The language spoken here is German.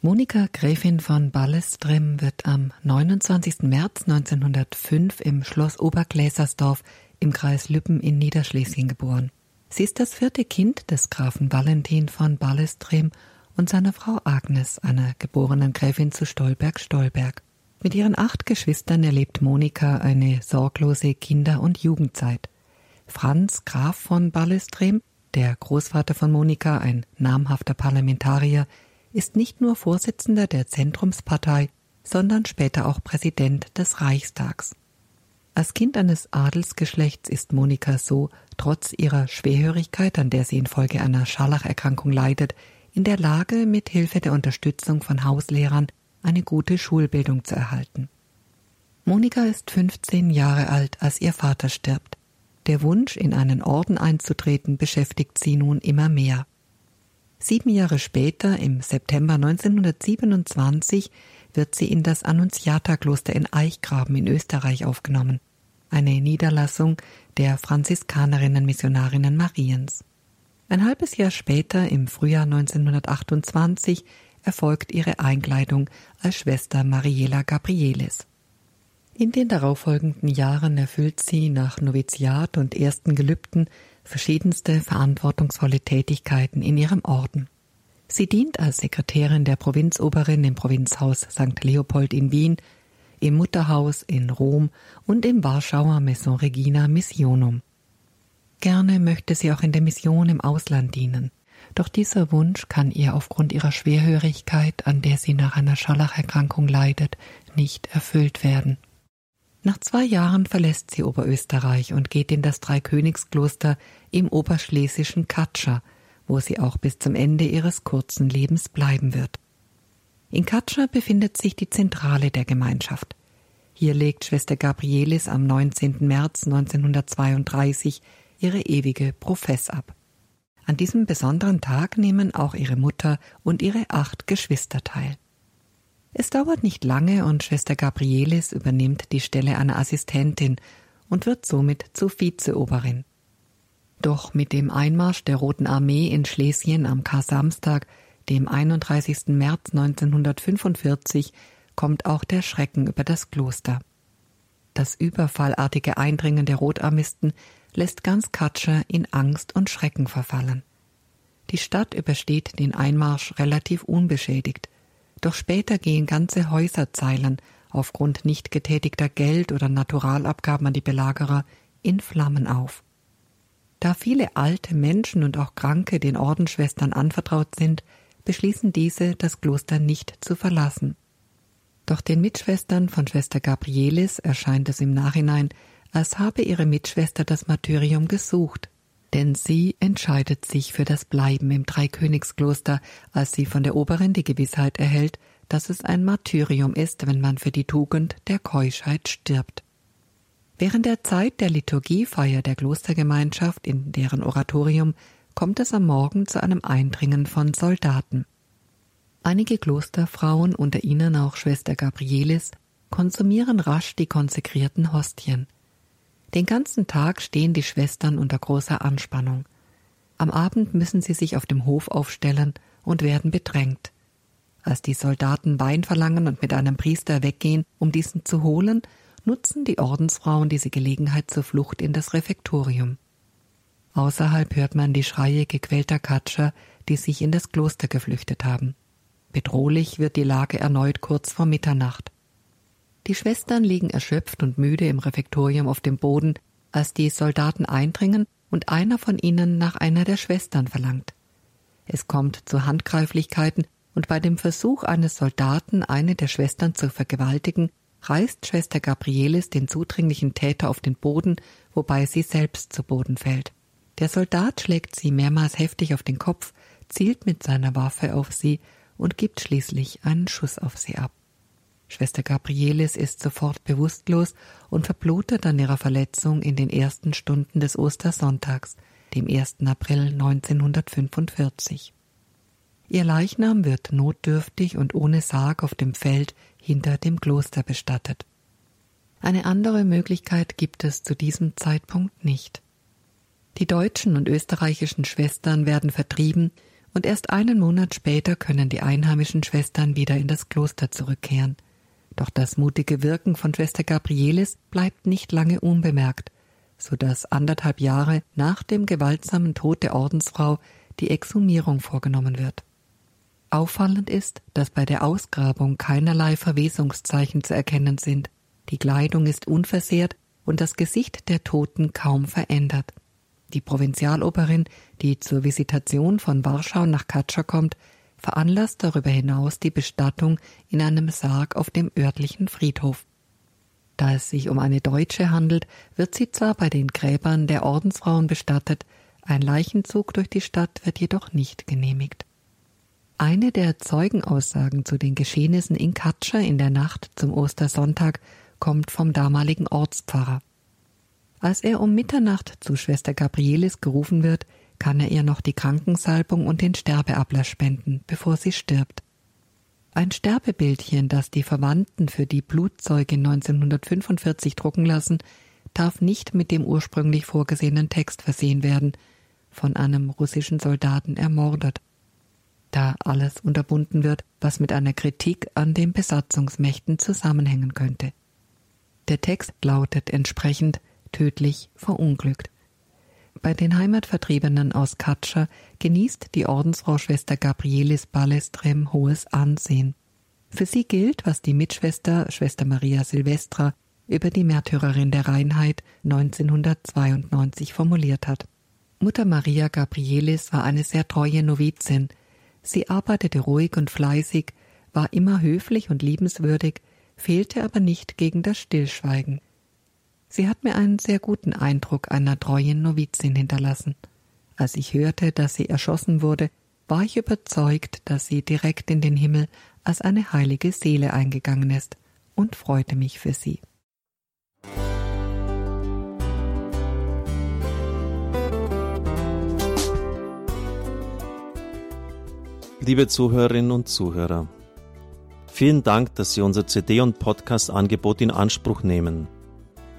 Monika Gräfin von Ballestrim wird am 29. März 1905 im Schloss Obergläsersdorf im Kreis Lübben in Niederschlesien geboren. Sie ist das vierte Kind des Grafen Valentin von Ballestrim und seiner Frau Agnes, einer geborenen Gräfin zu Stolberg-Stolberg. Mit ihren acht Geschwistern erlebt Monika eine sorglose Kinder- und Jugendzeit. Franz Graf von Ballestrim, der Großvater von Monika, ein namhafter Parlamentarier, ist nicht nur Vorsitzender der Zentrumspartei, sondern später auch Präsident des Reichstags. Als Kind eines Adelsgeschlechts ist Monika so, trotz ihrer Schwerhörigkeit, an der sie infolge einer Scharlacherkrankung leidet, in der Lage, mit Hilfe der Unterstützung von Hauslehrern eine gute Schulbildung zu erhalten. Monika ist 15 Jahre alt, als ihr Vater stirbt. Der Wunsch, in einen Orden einzutreten, beschäftigt sie nun immer mehr. Sieben Jahre später, im September 1927, wird sie in das Annunziaterkloster in Eichgraben in Österreich aufgenommen, eine Niederlassung der Franziskanerinnen Missionarinnen Mariens. Ein halbes Jahr später, im Frühjahr 1928, erfolgt ihre Einkleidung als Schwester Mariela Gabrielis. In den darauffolgenden Jahren erfüllt sie nach Noviziat und ersten Gelübden verschiedenste verantwortungsvolle Tätigkeiten in ihrem Orden. Sie dient als Sekretärin der Provinzoberin im Provinzhaus St. Leopold in Wien, im Mutterhaus in Rom und im Warschauer Maison Regina Missionum. Gerne möchte sie auch in der Mission im Ausland dienen, doch dieser Wunsch kann ihr aufgrund ihrer Schwerhörigkeit, an der sie nach einer Scharlacherkrankung leidet, nicht erfüllt werden. Nach zwei Jahren verlässt sie Oberösterreich und geht in das Dreikönigskloster im oberschlesischen Katscha, wo sie auch bis zum Ende ihres kurzen Lebens bleiben wird. In Katscha befindet sich die Zentrale der Gemeinschaft. Hier legt Schwester Gabrielis am 19. März 1932 ihre ewige Profess ab. An diesem besonderen Tag nehmen auch ihre Mutter und ihre acht Geschwister teil. Es dauert nicht lange und Schwester Gabrielis übernimmt die Stelle einer Assistentin und wird somit zur Vizeoberin. Doch mit dem Einmarsch der Roten Armee in Schlesien am Kar-Samstag, dem 31. März 1945, kommt auch der Schrecken über das Kloster. Das überfallartige Eindringen der Rotarmisten lässt ganz Katscher in Angst und Schrecken verfallen. Die Stadt übersteht den Einmarsch relativ unbeschädigt. Doch später gehen ganze Häuserzeilen aufgrund nicht getätigter Geld- oder Naturalabgaben an die Belagerer in Flammen auf. Da viele alte Menschen und auch Kranke den Ordensschwestern anvertraut sind, beschließen diese, das Kloster nicht zu verlassen. Doch den Mitschwestern von Schwester Gabrielis erscheint es im Nachhinein, als habe ihre Mitschwester das Martyrium gesucht denn sie entscheidet sich für das Bleiben im Dreikönigskloster, als sie von der Oberin die Gewissheit erhält, dass es ein Martyrium ist, wenn man für die Tugend der Keuschheit stirbt. Während der Zeit der Liturgiefeier der Klostergemeinschaft in deren Oratorium kommt es am Morgen zu einem Eindringen von Soldaten. Einige Klosterfrauen, unter ihnen auch Schwester Gabrielis, konsumieren rasch die konsekrierten Hostien. Den ganzen Tag stehen die Schwestern unter großer Anspannung. Am Abend müssen sie sich auf dem Hof aufstellen und werden bedrängt. Als die Soldaten Wein verlangen und mit einem Priester weggehen, um diesen zu holen, nutzen die Ordensfrauen diese Gelegenheit zur Flucht in das Refektorium. Außerhalb hört man die Schreie gequälter Katscher, die sich in das Kloster geflüchtet haben. Bedrohlich wird die Lage erneut kurz vor Mitternacht. Die Schwestern liegen erschöpft und müde im Refektorium auf dem Boden, als die Soldaten eindringen und einer von ihnen nach einer der Schwestern verlangt. Es kommt zu Handgreiflichkeiten und bei dem Versuch eines Soldaten, eine der Schwestern zu vergewaltigen, reißt Schwester Gabrielis den zudringlichen Täter auf den Boden, wobei sie selbst zu Boden fällt. Der Soldat schlägt sie mehrmals heftig auf den Kopf, zielt mit seiner Waffe auf sie und gibt schließlich einen Schuss auf sie ab. Schwester Gabrielis ist sofort bewusstlos und verblutet an ihrer Verletzung in den ersten Stunden des Ostersonntags, dem 1. April 1945. Ihr Leichnam wird notdürftig und ohne Sarg auf dem Feld hinter dem Kloster bestattet. Eine andere Möglichkeit gibt es zu diesem Zeitpunkt nicht. Die deutschen und österreichischen Schwestern werden vertrieben und erst einen Monat später können die einheimischen Schwestern wieder in das Kloster zurückkehren. Doch das mutige Wirken von Schwester Gabrielis bleibt nicht lange unbemerkt, so dass anderthalb Jahre nach dem gewaltsamen Tod der Ordensfrau die Exhumierung vorgenommen wird. Auffallend ist, dass bei der Ausgrabung keinerlei Verwesungszeichen zu erkennen sind. Die Kleidung ist unversehrt und das Gesicht der Toten kaum verändert. Die Provinzialoberin, die zur Visitation von Warschau nach Katscha kommt, veranlasst darüber hinaus die Bestattung in einem Sarg auf dem örtlichen Friedhof. Da es sich um eine Deutsche handelt, wird sie zwar bei den Gräbern der Ordensfrauen bestattet, ein Leichenzug durch die Stadt wird jedoch nicht genehmigt. Eine der Zeugenaussagen zu den Geschehnissen in Katscha in der Nacht zum Ostersonntag kommt vom damaligen Ortspfarrer. Als er um Mitternacht zu Schwester Gabrielis gerufen wird, kann er ihr noch die Krankensalbung und den Sterbeablass spenden, bevor sie stirbt. Ein Sterbebildchen, das die Verwandten für die Blutzeugin 1945 drucken lassen, darf nicht mit dem ursprünglich vorgesehenen Text versehen werden, von einem russischen Soldaten ermordet, da alles unterbunden wird, was mit einer Kritik an den Besatzungsmächten zusammenhängen könnte. Der Text lautet entsprechend tödlich verunglückt. Bei den Heimatvertriebenen aus Katscha genießt die Ordensfrau Schwester Gabrielis Balestrem hohes Ansehen. Für sie gilt, was die Mitschwester Schwester Maria Silvestra über die Märtyrerin der Reinheit 1992 formuliert hat. Mutter Maria Gabrielis war eine sehr treue Novizin. Sie arbeitete ruhig und fleißig, war immer höflich und liebenswürdig, fehlte aber nicht gegen das Stillschweigen. Sie hat mir einen sehr guten Eindruck einer treuen Novizin hinterlassen. Als ich hörte, dass sie erschossen wurde, war ich überzeugt, dass sie direkt in den Himmel als eine heilige Seele eingegangen ist und freute mich für sie. Liebe Zuhörerinnen und Zuhörer, vielen Dank, dass Sie unser CD- und Podcast-Angebot in Anspruch nehmen.